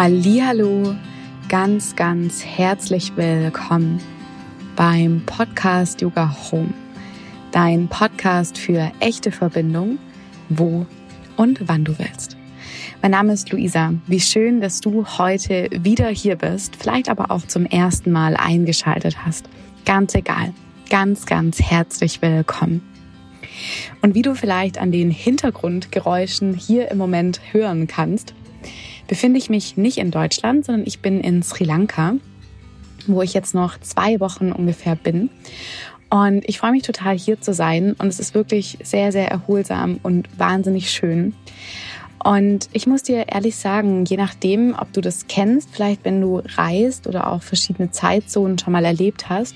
Hallo, ganz, ganz herzlich willkommen beim Podcast Yoga Home. Dein Podcast für echte Verbindung, wo und wann du willst. Mein Name ist Luisa. Wie schön, dass du heute wieder hier bist, vielleicht aber auch zum ersten Mal eingeschaltet hast. Ganz egal. Ganz, ganz herzlich willkommen. Und wie du vielleicht an den Hintergrundgeräuschen hier im Moment hören kannst, befinde ich mich nicht in Deutschland, sondern ich bin in Sri Lanka, wo ich jetzt noch zwei Wochen ungefähr bin. Und ich freue mich total hier zu sein und es ist wirklich sehr, sehr erholsam und wahnsinnig schön. Und ich muss dir ehrlich sagen, je nachdem, ob du das kennst, vielleicht wenn du reist oder auch verschiedene Zeitzonen schon mal erlebt hast,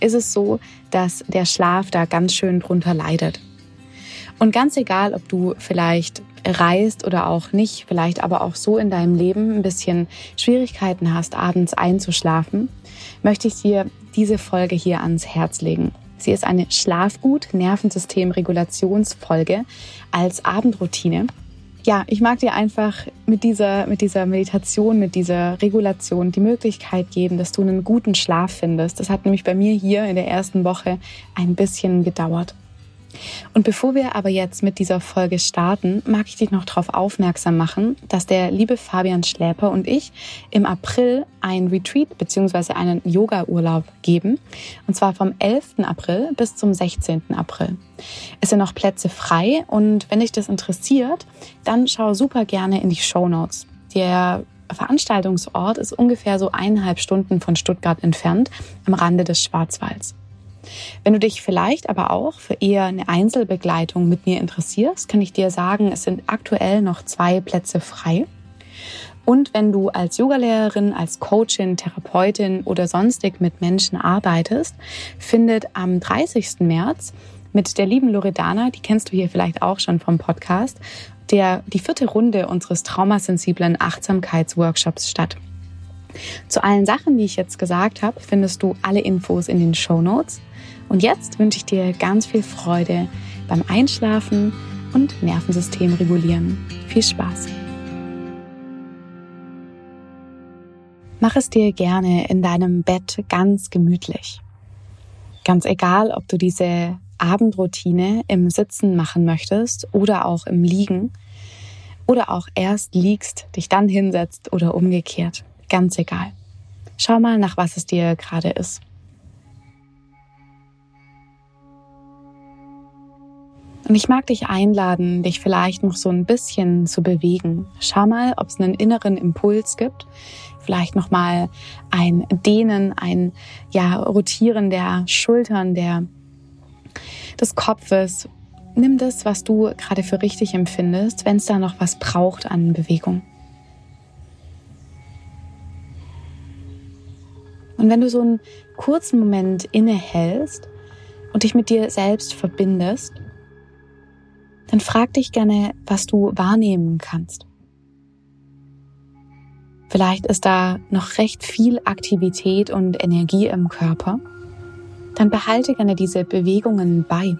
ist es so, dass der Schlaf da ganz schön drunter leidet. Und ganz egal, ob du vielleicht reist oder auch nicht, vielleicht aber auch so in deinem Leben ein bisschen Schwierigkeiten hast, abends einzuschlafen, möchte ich dir diese Folge hier ans Herz legen. Sie ist eine Schlafgut-Nervensystem-Regulationsfolge als Abendroutine. Ja, ich mag dir einfach mit dieser, mit dieser Meditation, mit dieser Regulation die Möglichkeit geben, dass du einen guten Schlaf findest. Das hat nämlich bei mir hier in der ersten Woche ein bisschen gedauert. Und bevor wir aber jetzt mit dieser Folge starten, mag ich dich noch darauf aufmerksam machen, dass der liebe Fabian Schläper und ich im April ein Retreat bzw. einen Yoga-Urlaub geben. Und zwar vom 11. April bis zum 16. April. Es sind noch Plätze frei und wenn dich das interessiert, dann schau super gerne in die Show Notes. Der Veranstaltungsort ist ungefähr so eineinhalb Stunden von Stuttgart entfernt, am Rande des Schwarzwalds. Wenn du dich vielleicht aber auch für eher eine Einzelbegleitung mit mir interessierst, kann ich dir sagen, es sind aktuell noch zwei Plätze frei. Und wenn du als Yogalehrerin, als Coachin, Therapeutin oder sonstig mit Menschen arbeitest, findet am 30. März mit der lieben Loredana, die kennst du hier vielleicht auch schon vom Podcast, der, die vierte Runde unseres traumasensiblen Achtsamkeitsworkshops statt. Zu allen Sachen, die ich jetzt gesagt habe, findest du alle Infos in den Show Notes. Und jetzt wünsche ich dir ganz viel Freude beim Einschlafen und Nervensystem regulieren. Viel Spaß! Mach es dir gerne in deinem Bett ganz gemütlich. Ganz egal, ob du diese Abendroutine im Sitzen machen möchtest oder auch im Liegen oder auch erst liegst, dich dann hinsetzt oder umgekehrt. Ganz egal. Schau mal, nach was es dir gerade ist. Und ich mag dich einladen, dich vielleicht noch so ein bisschen zu bewegen. Schau mal, ob es einen inneren Impuls gibt. Vielleicht noch mal ein Dehnen, ein ja Rotieren der Schultern, der des Kopfes. Nimm das, was du gerade für richtig empfindest, wenn es da noch was braucht an Bewegung. Und wenn du so einen kurzen Moment innehältst und dich mit dir selbst verbindest, dann frag dich gerne, was du wahrnehmen kannst. Vielleicht ist da noch recht viel Aktivität und Energie im Körper. Dann behalte gerne diese Bewegungen bei.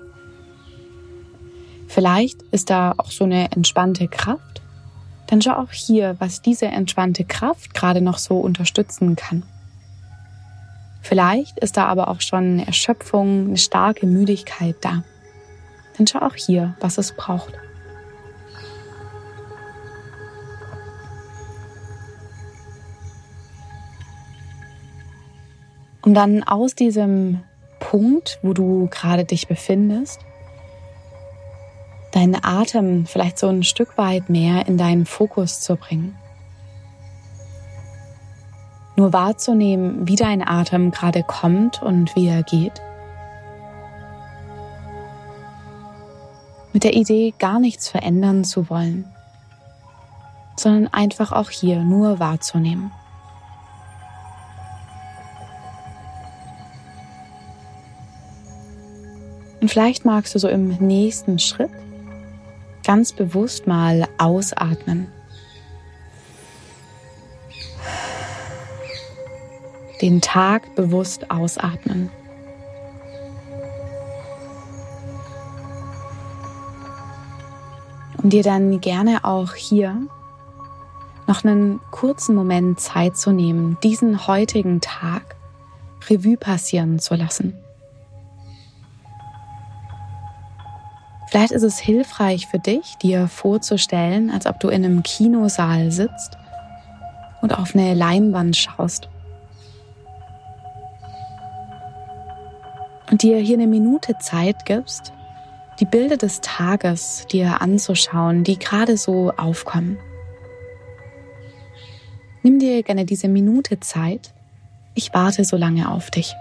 Vielleicht ist da auch so eine entspannte Kraft. Dann schau auch hier, was diese entspannte Kraft gerade noch so unterstützen kann. Vielleicht ist da aber auch schon eine Erschöpfung, eine starke Müdigkeit da dann schau auch hier, was es braucht. Um dann aus diesem Punkt, wo du gerade dich befindest, deinen Atem vielleicht so ein Stück weit mehr in deinen Fokus zu bringen. Nur wahrzunehmen, wie dein Atem gerade kommt und wie er geht. mit der Idee, gar nichts verändern zu wollen, sondern einfach auch hier nur wahrzunehmen. Und vielleicht magst du so im nächsten Schritt ganz bewusst mal ausatmen. Den Tag bewusst ausatmen. und dir dann gerne auch hier noch einen kurzen Moment Zeit zu nehmen, diesen heutigen Tag Revue passieren zu lassen. Vielleicht ist es hilfreich für dich, dir vorzustellen, als ob du in einem Kinosaal sitzt und auf eine Leinwand schaust. Und dir hier eine Minute Zeit gibst, die Bilder des Tages dir anzuschauen, die gerade so aufkommen. Nimm dir gerne diese Minute Zeit. Ich warte so lange auf dich.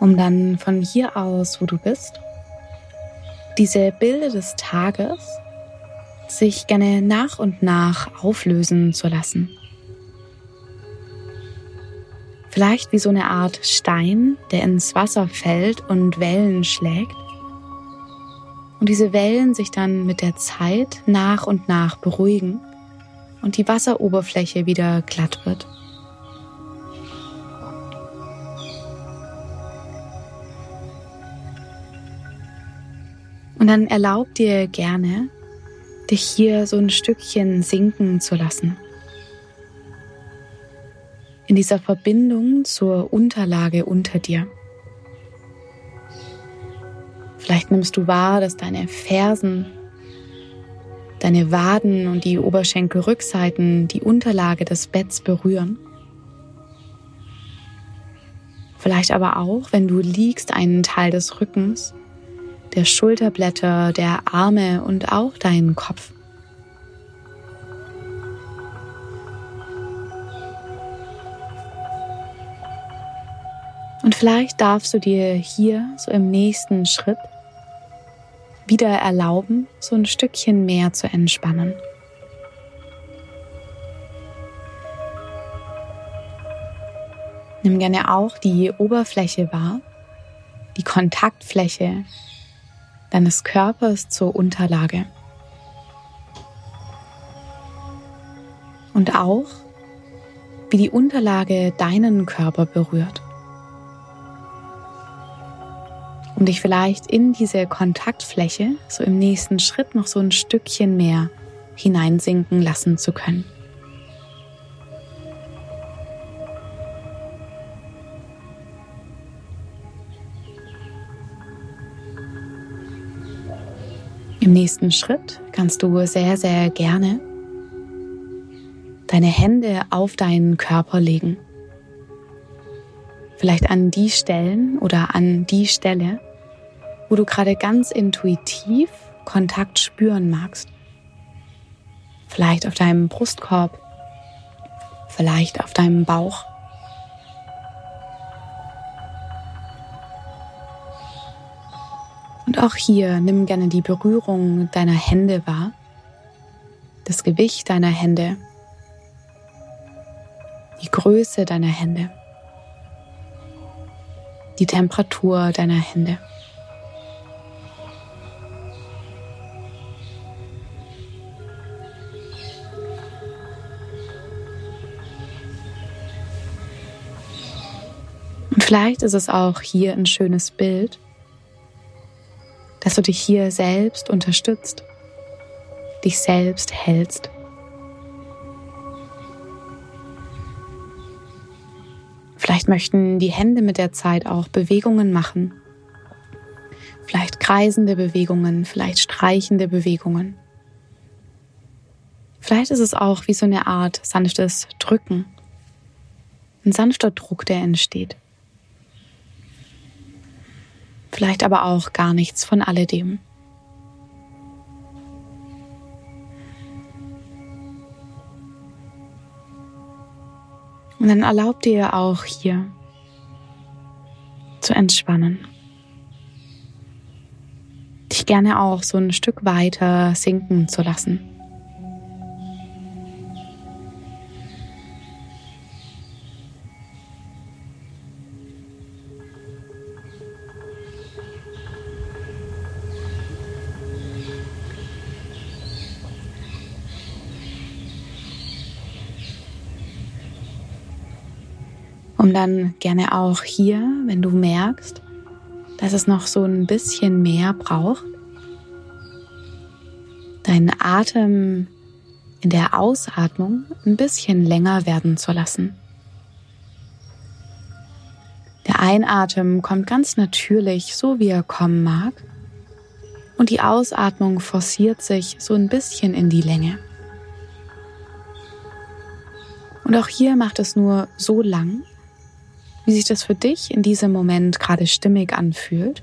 Um dann von hier aus, wo du bist, diese Bilder des Tages sich gerne nach und nach auflösen zu lassen. Vielleicht wie so eine Art Stein, der ins Wasser fällt und Wellen schlägt. Und diese Wellen sich dann mit der Zeit nach und nach beruhigen und die Wasseroberfläche wieder glatt wird. Und dann erlaub dir gerne, dich hier so ein Stückchen sinken zu lassen. In dieser Verbindung zur Unterlage unter dir. Vielleicht nimmst du wahr, dass deine Fersen, deine Waden und die Oberschenkelrückseiten die Unterlage des Betts berühren. Vielleicht aber auch, wenn du liegst, einen Teil des Rückens der Schulterblätter, der Arme und auch deinen Kopf. Und vielleicht darfst du dir hier so im nächsten Schritt wieder erlauben, so ein Stückchen mehr zu entspannen. Nimm gerne auch die Oberfläche wahr, die Kontaktfläche deines Körpers zur Unterlage. Und auch, wie die Unterlage deinen Körper berührt. Um dich vielleicht in diese Kontaktfläche so im nächsten Schritt noch so ein Stückchen mehr hineinsinken lassen zu können. Nächsten Schritt kannst du sehr, sehr gerne deine Hände auf deinen Körper legen. Vielleicht an die Stellen oder an die Stelle, wo du gerade ganz intuitiv Kontakt spüren magst. Vielleicht auf deinem Brustkorb, vielleicht auf deinem Bauch. Und auch hier nimm gerne die Berührung deiner Hände wahr, das Gewicht deiner Hände, die Größe deiner Hände, die Temperatur deiner Hände. Und vielleicht ist es auch hier ein schönes Bild, dass du dich hier selbst unterstützt, dich selbst hältst. Vielleicht möchten die Hände mit der Zeit auch Bewegungen machen. Vielleicht kreisende Bewegungen, vielleicht streichende Bewegungen. Vielleicht ist es auch wie so eine Art sanftes Drücken. Ein sanfter Druck, der entsteht. Vielleicht aber auch gar nichts von alledem. Und dann erlaub dir auch hier zu entspannen. Dich gerne auch so ein Stück weiter sinken zu lassen. Dann gerne auch hier, wenn du merkst, dass es noch so ein bisschen mehr braucht, deinen Atem in der Ausatmung ein bisschen länger werden zu lassen. Der Einatmen kommt ganz natürlich, so wie er kommen mag, und die Ausatmung forciert sich so ein bisschen in die Länge. Und auch hier macht es nur so lang, wie sich das für dich in diesem Moment gerade stimmig anfühlt,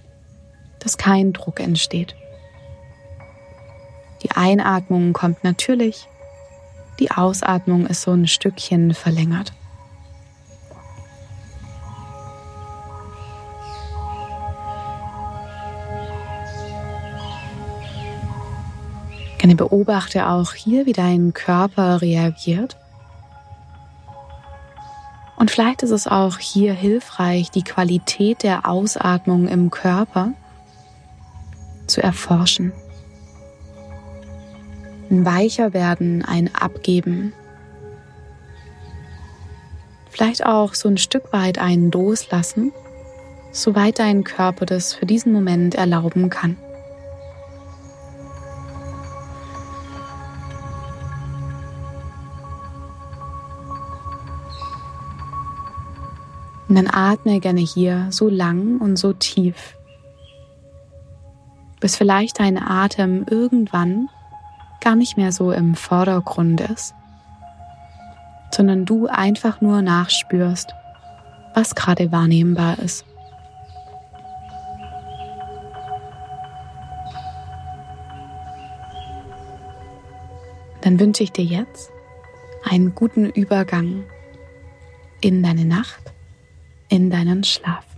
dass kein Druck entsteht. Die Einatmung kommt natürlich, die Ausatmung ist so ein Stückchen verlängert. Gerne beobachte auch hier, wie dein Körper reagiert und vielleicht ist es auch hier hilfreich, die Qualität der Ausatmung im Körper zu erforschen. Ein weicher werden, ein Abgeben. Vielleicht auch so ein Stück weit einen Loslassen, soweit dein Körper das für diesen Moment erlauben kann. Und dann atme gerne hier so lang und so tief, bis vielleicht dein Atem irgendwann gar nicht mehr so im Vordergrund ist, sondern du einfach nur nachspürst, was gerade wahrnehmbar ist. Dann wünsche ich dir jetzt einen guten Übergang in deine Nacht in deinen Schlaf.